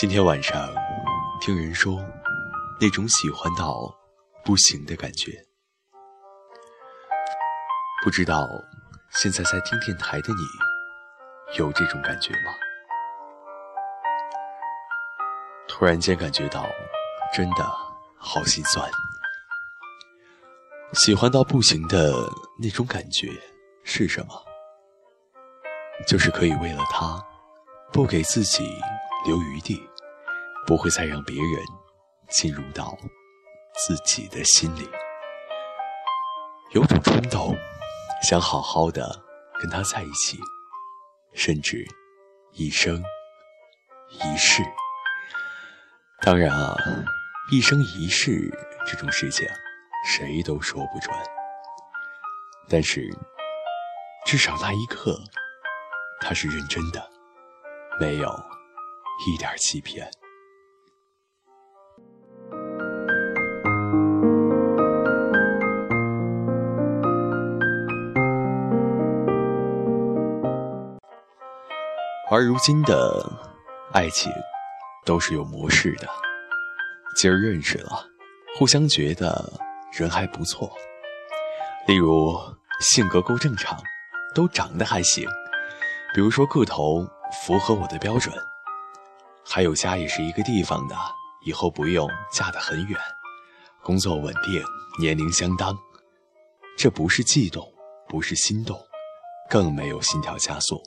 今天晚上听人说，那种喜欢到不行的感觉，不知道现在在听电台的你有这种感觉吗？突然间感觉到，真的好心酸。喜欢到不行的那种感觉是什么？就是可以为了他，不给自己留余地，不会再让别人进入到自己的心里。有种冲动，想好好的跟他在一起，甚至一生一世。当然啊，一生一世这种事情。谁都说不准，但是至少那一刻，他是认真的，没有一点欺骗。而如今的爱情都是有模式的，今儿认识了，互相觉得。人还不错，例如性格够正常，都长得还行，比如说个头符合我的标准，还有家也是一个地方的，以后不用嫁得很远，工作稳定，年龄相当，这不是悸动，不是心动，更没有心跳加速，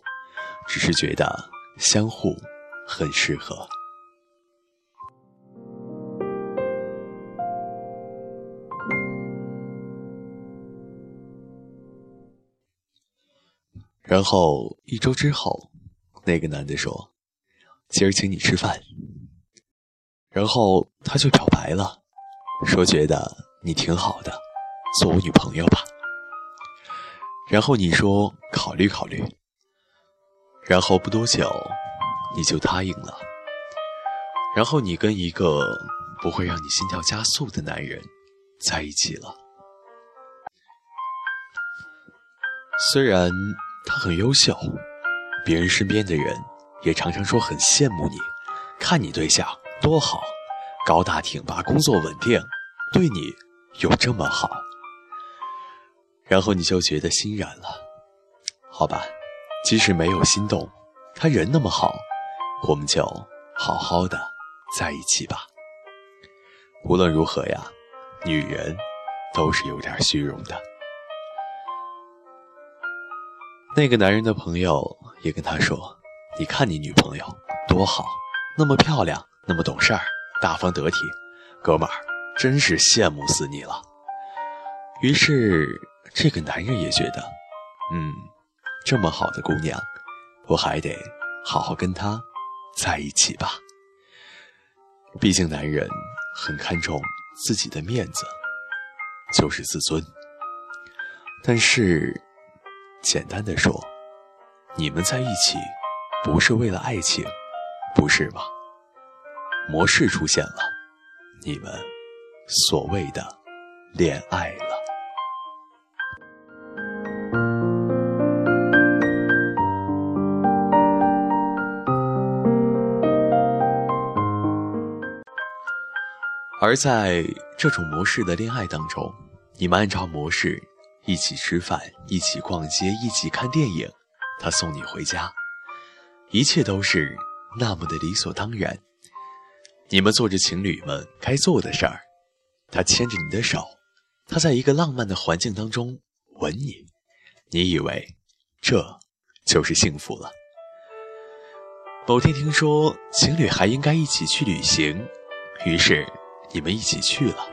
只是觉得相互很适合。然后一周之后，那个男的说：“今儿请你吃饭。”然后他就表白了，说：“觉得你挺好的，做我女朋友吧。”然后你说：“考虑考虑。”然后不多久，你就答应了。然后你跟一个不会让你心跳加速的男人在一起了，虽然。他很优秀，别人身边的人也常常说很羡慕你，看你对象多好，高大挺拔，工作稳定，对你有这么好，然后你就觉得欣然了。好吧，即使没有心动，他人那么好，我们就好好的在一起吧。无论如何呀，女人都是有点虚荣的。那个男人的朋友也跟他说：“你看你女朋友多好，那么漂亮，那么懂事儿，大方得体，哥们儿真是羡慕死你了。”于是这个男人也觉得，嗯，这么好的姑娘，我还得好好跟她在一起吧。毕竟男人很看重自己的面子，就是自尊。但是。简单的说，你们在一起不是为了爱情，不是吗？模式出现了，你们所谓的恋爱了。而在这种模式的恋爱当中，你们按照模式。一起吃饭，一起逛街，一起看电影，他送你回家，一切都是那么的理所当然。你们做着情侣们该做的事儿，他牵着你的手，他在一个浪漫的环境当中吻你，你以为这就是幸福了。某天听说情侣还应该一起去旅行，于是你们一起去了。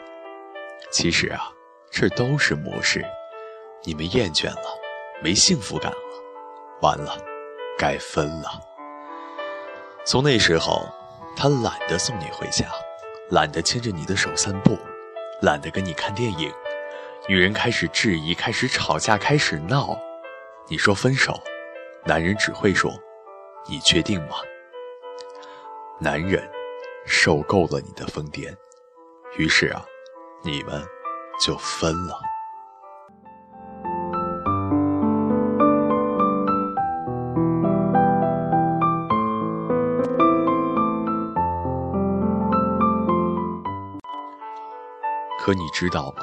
其实啊，这都是模式。你们厌倦了，没幸福感了，完了，该分了。从那时候，他懒得送你回家，懒得牵着你的手散步，懒得跟你看电影。女人开始质疑，开始吵架，开始闹。你说分手，男人只会说：“你确定吗？”男人受够了你的疯癫，于是啊你们就分了。可你知道吗？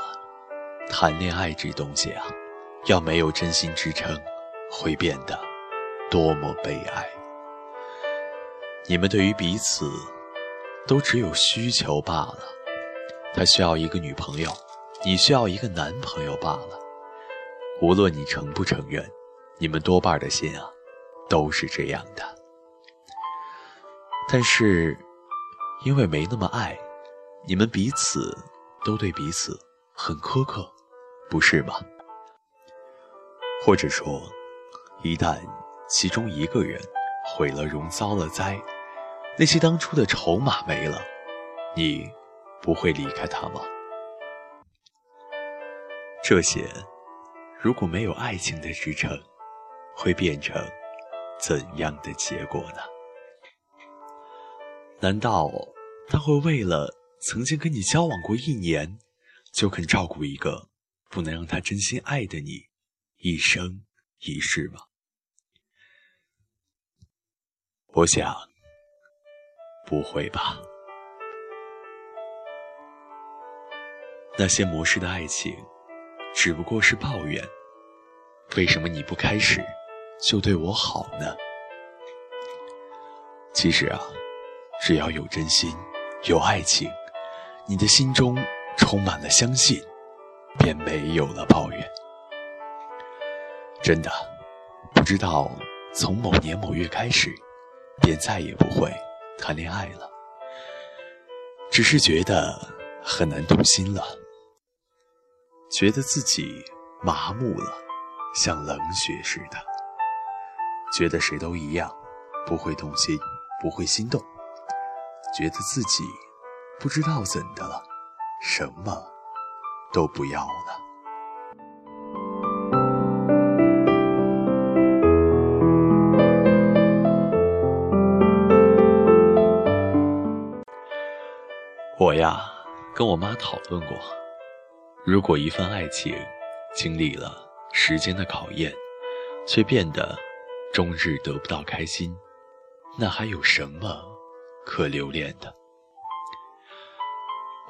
谈恋爱这东西啊要没有真心支撑会变得多么悲哀。你们对于彼此都只有需求罢了。他需要一个女朋友，你需要一个男朋友罢了。无论你承不承认，你们多半的心啊，都是这样的。但是，因为没那么爱，你们彼此都对彼此很苛刻，不是吗？或者说，一旦其中一个人毁了容、遭了灾，那些当初的筹码没了，你不会离开他吗？这些如果没有爱情的支撑，会变成怎样的结果呢？难道他会为了曾经跟你交往过一年，就肯照顾一个不能让他真心爱的你一生一世吗？我想，不会吧。那些模式的爱情，只不过是抱怨。为什么你不开始就对我好呢？其实啊。只要有真心，有爱情，你的心中充满了相信，便没有了抱怨。真的，不知道从某年某月开始，便再也不会谈恋爱了。只是觉得很难动心了，觉得自己麻木了，像冷血似的。觉得谁都一样，不会动心，不会心动。觉得自己不知道怎的了，什么都不要了。我呀，跟我妈讨论过，如果一份爱情经历了时间的考验，却变得终日得不到开心，那还有什么？可留恋的，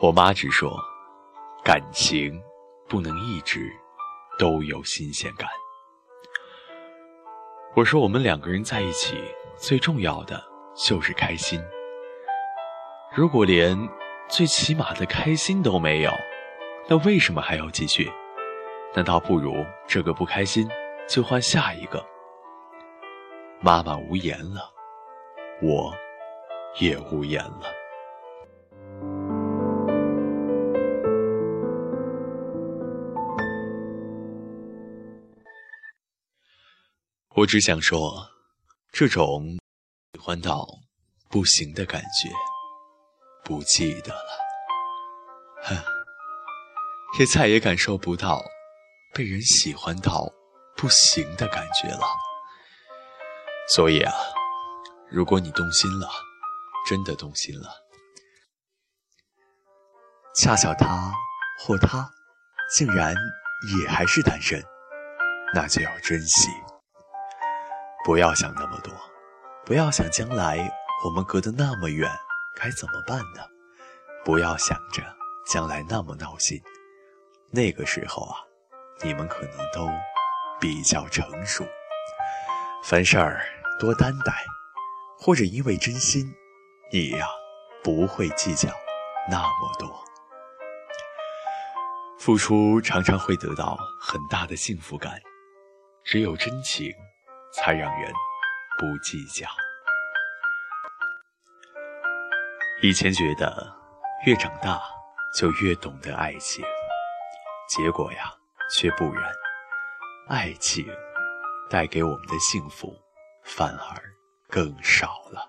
我妈只说，感情不能一直都有新鲜感。我说，我们两个人在一起最重要的就是开心。如果连最起码的开心都没有，那为什么还要继续？那倒不如这个不开心就换下一个。妈妈无言了，我。也无言了。我只想说，这种喜欢到不行的感觉，不记得了。也再也感受不到被人喜欢到不行的感觉了。所以啊，如果你动心了，真的动心了，恰巧他或她竟然也还是单身，那就要珍惜。不要想那么多，不要想将来我们隔得那么远该怎么办呢？不要想着将来那么闹心，那个时候啊，你们可能都比较成熟，凡事儿多担待，或者因为真心。你呀，不会计较那么多。付出常常会得到很大的幸福感，只有真情，才让人不计较。以前觉得越长大就越懂得爱情，结果呀，却不然。爱情带给我们的幸福，反而更少了。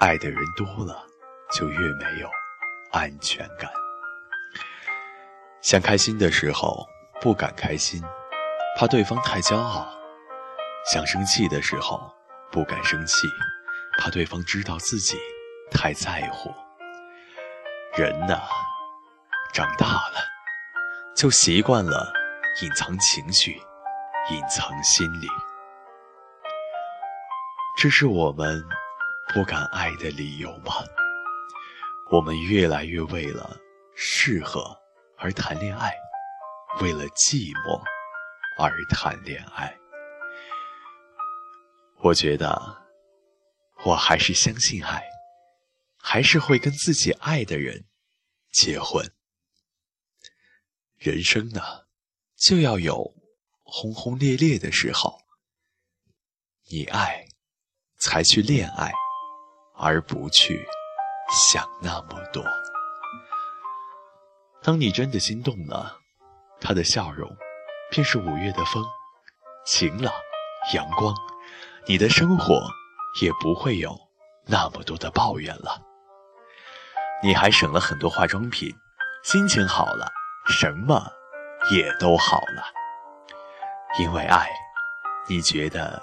爱的人多了，就越没有安全感。想开心的时候不敢开心，怕对方太骄傲；想生气的时候不敢生气，怕对方知道自己太在乎。人呐，长大了就习惯了隐藏情绪，隐藏心理。这是我们。不敢爱的理由吗？我们越来越为了适合而谈恋爱，为了寂寞而谈恋爱。我觉得，我还是相信爱，还是会跟自己爱的人结婚。人生呢，就要有轰轰烈烈的时候。你爱，才去恋爱，而不去想那么多。当你真的心动了，他的笑容便是五月的风，晴朗阳光，你的生活也不会有那么多的抱怨了。你还省了很多化妆品，心情好了，什么也都好了。因为爱，你觉得，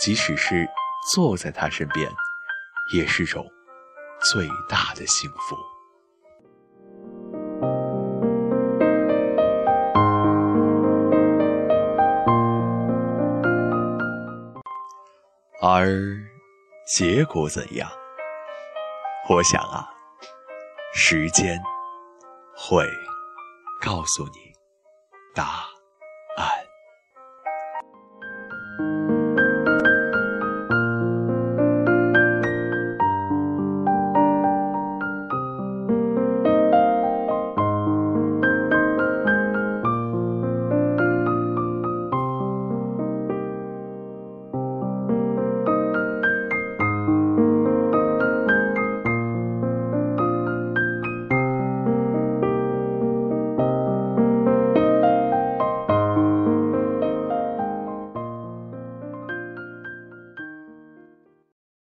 即使是坐在他身边，也是种最大的幸福。而结果怎样？我想啊，时间会告诉你答案。